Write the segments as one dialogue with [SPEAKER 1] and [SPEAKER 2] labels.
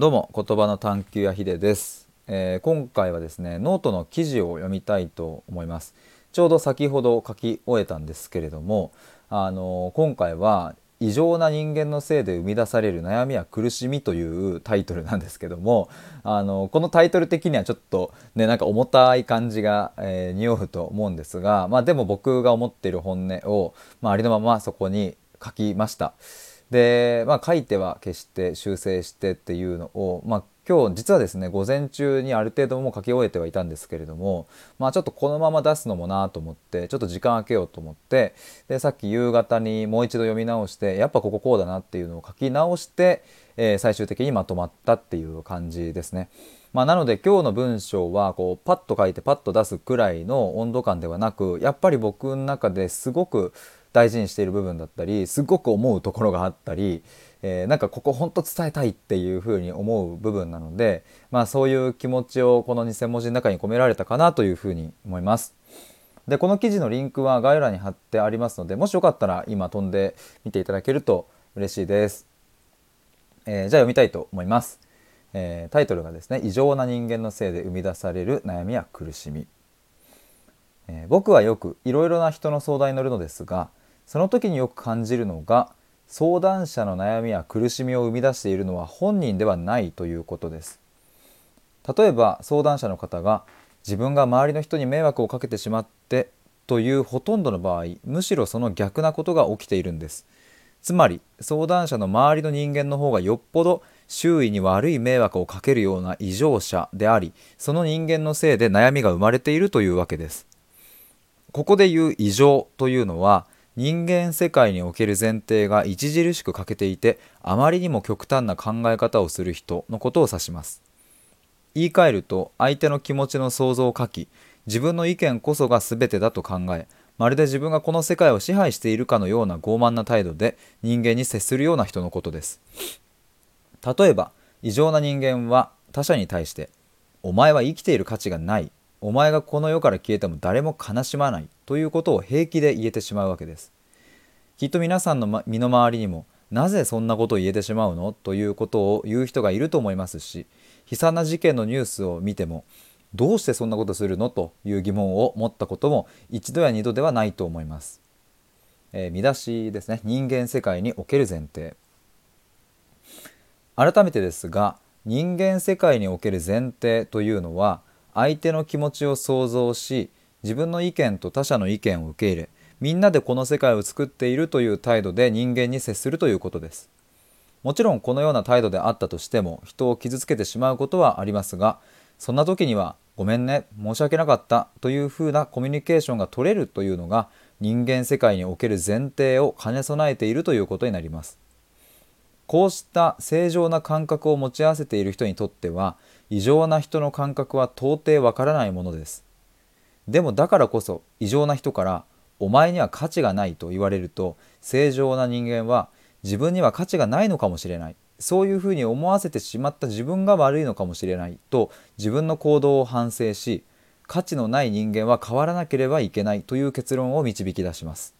[SPEAKER 1] どうも言葉の探求やひでです、えー今回はですねノートの記事を読みたいと思いますちょうど先ほど書き終えたんですけれどもあのー今回は異常な人間のせいで生み出される悩みや苦しみというタイトルなんですけどもあのこのタイトル的にはちょっとねなんか重たい感じが、えー匂うと思うんですがまあでも僕が思っている本音を、まあ、ありのままそこに書きました。で、まあ、書いては消して修正してっていうのを、まあ、今日実はですね午前中にある程度もう書き終えてはいたんですけれども、まあ、ちょっとこのまま出すのもなと思ってちょっと時間空けようと思ってでさっき夕方にもう一度読み直してやっぱこここうだなっていうのを書き直して、えー最終的にまとまったっていう感じですね。まあ、なので今日の文章はこうパッと書いてパッと出すくらいの温度感ではなくやっぱり僕の中ですごく大事にしている部分だったりすごく思うところがあったり、えーなんかここ本当伝えたいっていうふうに思う部分なので、まあ、そういう気持ちをこの2,000文字の中に込められたかなというふうに思います。でこの記事のリンクは概要欄に貼ってありますのでもしよかったら今飛んでみていただけると嬉しいです。えーじゃあ読みたいと思います。えータイトルがですね「異常な人間のせいで生み出される悩みや苦しみ」えー僕はよくいろいろな人の相談に乗るのですがその時によく感じるのが相談者の悩みや苦しみを生み出しているのは本人ではないということです。例えば相談者の方が自分が周りの人に迷惑をかけてしまってというほとんどの場合むしろその逆なことが起きているんです。つまり相談者の周りの人間の方がよっぽど周囲に悪い迷惑をかけるような異常者でありその人間のせいで悩みが生まれているというわけです。ここで言う異常というのは人間世界における前提が著しく欠けていてあまりにも極端な考え方をする人のことを指します。言い換えると相手の気持ちの想像を書き自分の意見こそが全てだと考えまるで自分がこの世界を支配しているかのような傲慢な態度で人間に接するような人のことです。例えば異常な人間は他者に対して「お前は生きている価値がない」「お前がこの世から消えても誰も悲しまない」ということを平気で言えてしまうわけです。きっと皆さんのま身の回りにもなぜそんなことを言えてしまうの？ということを言う人がいると思いますし悲惨な事件のニュースを見てもどうしてそんなことするの？という疑問を持ったことも一度や二度ではないと思います、えー見出しですね。人間世界における前提。改めてですが人間世界における前提というのは相手の気持ちを想像し自分の意見と他者の意見を受け入れみんなでこの世界を作っているという態度で人間に接するということです。もちろんこのような態度であったとしても人を傷つけてしまうことはありますがそんな時には「ごめんね申し訳なかった」というふうなコミュニケーションが取れるというのが人間世界における前提を兼ね備えているということになります。こうした正常な感覚を持ち合わせている人にとっては異常な人の感覚は到底わからないものです。でもだからこそ異常な人から「お前には価値がない」と言われると正常な人間は自分には価値がないのかもしれない。そういうふうに思わせてしまった自分が悪いのかもしれない。と自分の行動を反省し価値のない人間は変わらなければいけない。という結論を導き出します。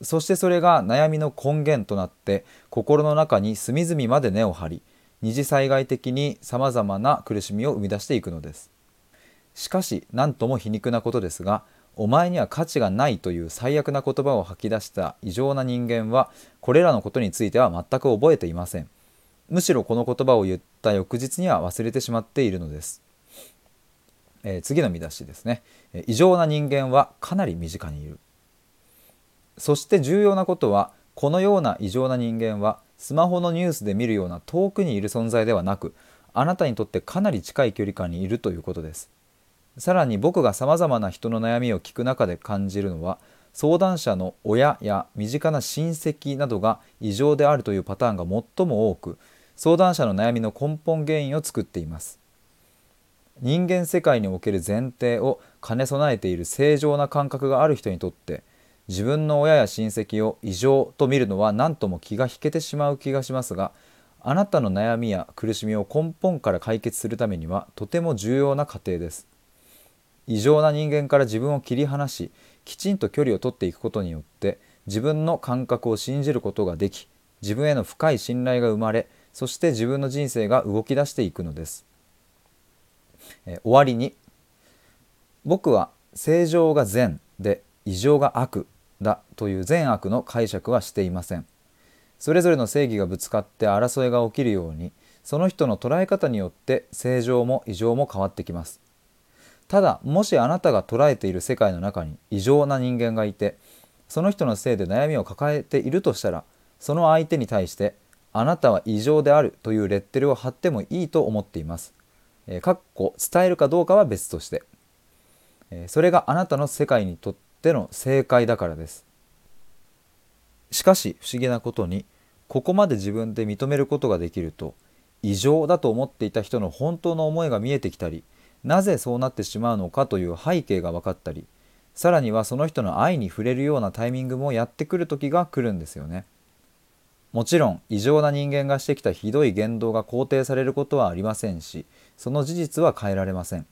[SPEAKER 1] そしてそれが悩みの根源となって心の中に隅々まで根を張り二次災害的にさまざまな苦しみを生み出していくのです。しかし何とも皮肉なことですがお前には価値がないという最悪な言葉を吐き出した異常な人間はこれらのことについては全く覚えていません。むしろこの言葉を言った翌日には忘れてしまっているのです、えー次の見出しですね。異常な人間はかなり身近にいる。そして重要なことはこのような異常な人間はスマホのニュースで見るような遠くにいる存在ではなくあなたにとってかなり近い距離感にいるということです。さらに僕がさまざまな人の悩みを聞く中で感じるのは相談者の親や身近な親戚などが異常であるというパターンが最も多く相談者の悩みの根本原因を作っています。人間世界における前提を兼ね備えている正常な感覚がある人にとって自分の親や親戚を異常と見るのは何とも気が引けてしまう気がしますがあなたの悩みや苦しみを根本から解決するためにはとても重要な過程です。異常な人間から自分を切り離しきちんと距離を取っていくことによって自分の感覚を信じることができ自分への深い信頼が生まれそして自分の人生が動き出していくのです、え終わりに僕は正常が善で異常が悪だという善悪の解釈はしていません。それぞれの正義がぶつかって争いが起きるようにその人の捉え方によって正常も異常も変わってきます。ただもしあなたが捉えている世界の中に異常な人間がいてその人のせいで悩みを抱えているとしたらその相手に対してあなたは異常であるというレッテルを貼ってもいいと思っています。えー、かっこ伝えるかどうかは別として、えー、それがあなたの世界にとっての正解だからです。しかし不思議なことにここまで自分で認めることができると異常だと思っていた人の本当の思いが見えてきたりなぜそうなってしまうのかという背景が分かったりさらにはその人の愛に触れるようなタイミングもやってくる時が来るんですよね。もちろん異常な人間がしてきたひどい言動が肯定されることはありませんしその事実は変えられません。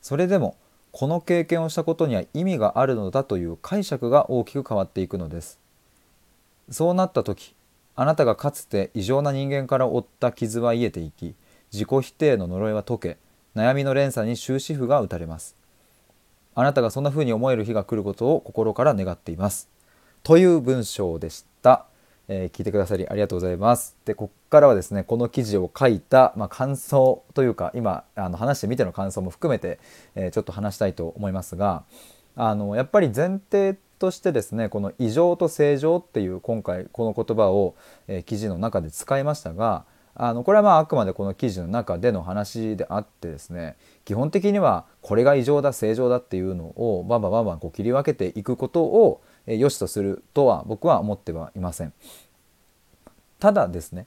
[SPEAKER 1] それでもこの経験をしたことには意味があるのだという解釈が大きく変わっていくのです。そうなった時あなたがかつて異常な人間から負った傷は癒えていき自己否定の呪いは解け悩みの連鎖に終止符が打たれます。あなたがそんな風に思える日が来ることを心から願っています。という文章でした。えー、聞いてくださりありがとうございます。で、こっからはですね、この記事を書いた、まあ、感想というか、今あの話してみての感想も含めて、えー、ちょっと話したいと思いますが、あのやっぱり前提としてですねこの異常と正常っていう今回この言葉を、えー、記事の中で使いましたがあのこれはまああくまでこの記事の中での話であってですね基本的にはこれが異常だ正常だっていうのをバンバンバンバンこう切り分けていくことを良しとするとは僕は思ってはいません。ただですね、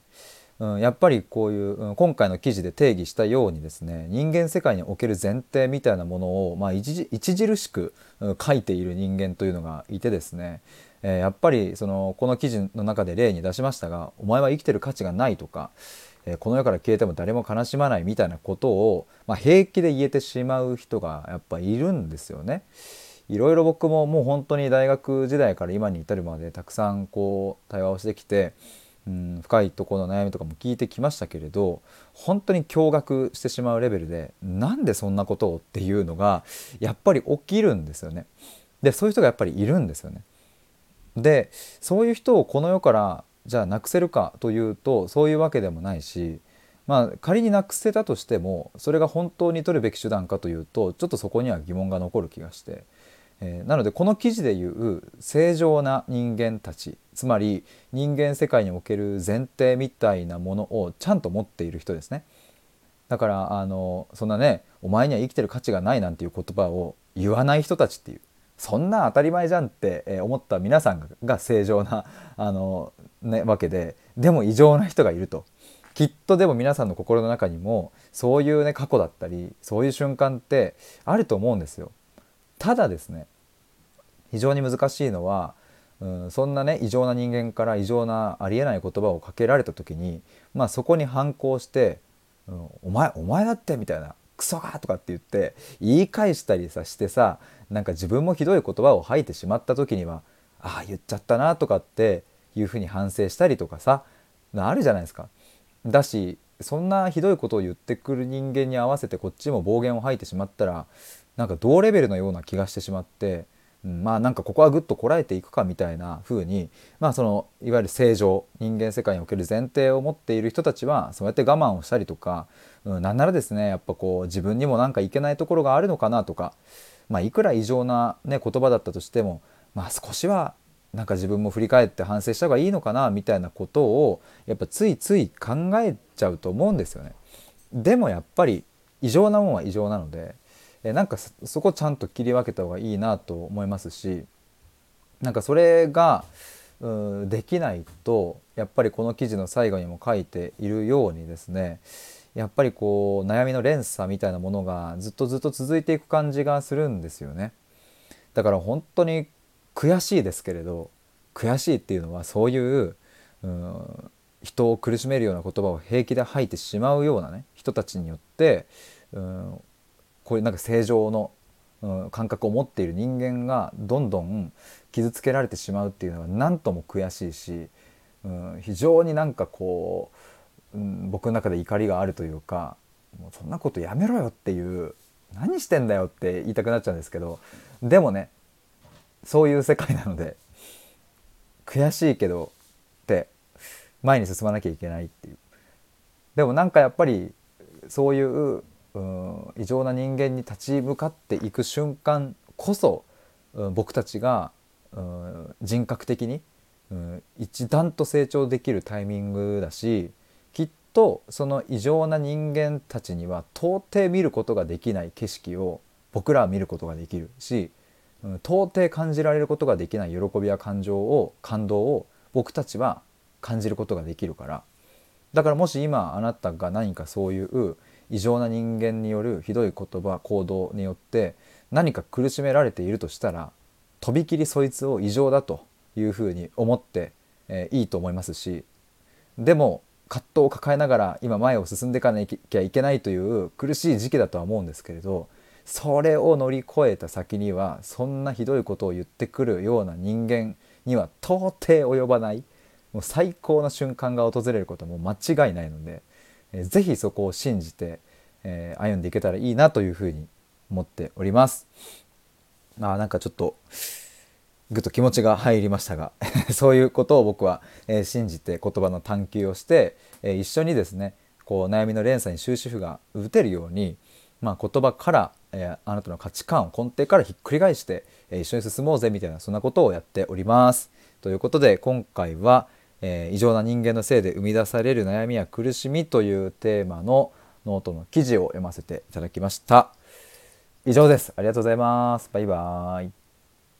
[SPEAKER 1] うん、やっぱりこういう、うん、今回の記事で定義したようにですね人間世界における前提みたいなものを、まあ、著しく、うん、書いている人間というのがいてですねえー、やっぱりそのこの記事の中で例に出しましたが「お前は生きてる価値がない」とか、えー、この世から消えても誰も悲しまないみたいなことを、まあ、平気で言えてしまう人がやっぱいるんですよね。いろいろ僕ももう本当に大学時代から今に至るまでたくさんこう対話をしてきて、うん、深いところの悩みとかも聞いてきましたけれど本当に驚愕してしまうレベルでなんでそんなことをっていうのがやっぱり起きるんですよね。でそういう人がやっぱりいるんですよね。でそういう人をこの世からじゃあなくせるかというとそういうわけでもないしまあ仮になくせたとしてもそれが本当に取るべき手段かというとちょっとそこには疑問が残る気がして、えー、なのでこの記事でいう正常な人間たちつまり人間世界における前提みたいなものをちゃんと持っている人ですね。だからあのそんなねお前には生きてる価値がないなんていう言葉を言わない人たちっていうそんな当たり前じゃんって思った皆さんが正常なあの、ね、わけででも異常な人がいるときっとでも皆さんの心の中にもそういうね過去だったりそういう瞬間ってあると思うんですよ。ただですね非常に難しいのは、うん、そんなね異常な人間から異常なありえない言葉をかけられた時に、まあ、そこに反抗して「うん、お前お前だって」みたいなクソが!」とかって言って言い返したりさしてさなんか自分もひどい言葉を吐いてしまった時にはああ言っちゃったなとかっていうふうに反省したりとかさあるじゃないですか。だしそんなひどいことを言ってくる人間に合わせてこっちも暴言を吐いてしまったらなんか同レベルのような気がしてしまってうんまあなんかここはぐっとこらえていくかみたいな風にまあそのいわゆる正常人間世界における前提を持っている人たちはそうやって我慢をしたりとか、うん、なんならですねやっぱこう自分にもなんかいけないところがあるのかなとか、まあ、いくら異常な、ね、言葉だったとしても、まあ、少しはなんか自分も振り返って反省した方がいいのかなみたいなことをやっぱついつい考えちゃうと思うんですよね。でもやっぱり異常なもんは異常なのでえなんかそこちゃんと切り分けた方がいいなと思いますしなんかそれがうできないとやっぱりこの記事の最後にも書いているようにですねやっぱりこう悩みの連鎖みたいなものがずっとずっと続いていく感じがするんですよね。だから本当に悔しいですけれど悔しいっていうのはそういうう人を苦しめるような言葉を平気で吐いてしまうようなね人たちによってうんこういうなんか正常の、うん、感覚を持っている人間がどんどん傷つけられてしまうっていうのは何とも悔しいし、うん、非常になんかこううん、僕の中で怒りがあるというかもうそんなことやめろよっていう何してんだよって言いたくなっちゃうんですけどでもねそういう世界なので悔しいけどって前に進まなきゃいけないっていう。でもなんかやっぱりそういううん異常な人間に立ち向かっていく瞬間こそ、うん、僕たちが、うん、人格的に、うん、一段と成長できるタイミングだしきっとその異常な人間たちには到底見ることができない景色を僕らは見ることができるし、うん、到底感じられることができない喜びや感情を感動を僕たちは感じることができるから。だからもし今あなたが何かそういう異常な人間によるひどい言葉行動によって何か苦しめられているとしたらとびきりそいつを異常だというふうに思って、えー、いいと思いますしでも葛藤を抱えながら今前を進んでいかなきゃいけないという苦しい時期だとは思うんですけれどそれを乗り越えた先にはそんなひどいことを言ってくるような人間には到底及ばないもう最高の瞬間が訪れることも間違いないので、えー、ぜひそこを信じて、えー、歩んでいけたらいいなというふうに思っております。まあなんかちょっとぐっと気持ちが入りましたが そういうことを僕は、えー、信じて言葉の探求をして、えー、一緒にですねこう悩みの連鎖に終止符が打てるように、まあ、言葉から、えー、あなたの価値観を根底からひっくり返して、え一緒に進もうぜみたいなそんなことをやっております。ということで今回は、え異常な人間のせいで生み出される悩みや苦しみというテーマのノートの記事を読ませていただきました。以上です。ありがとうございます。バイバーイ。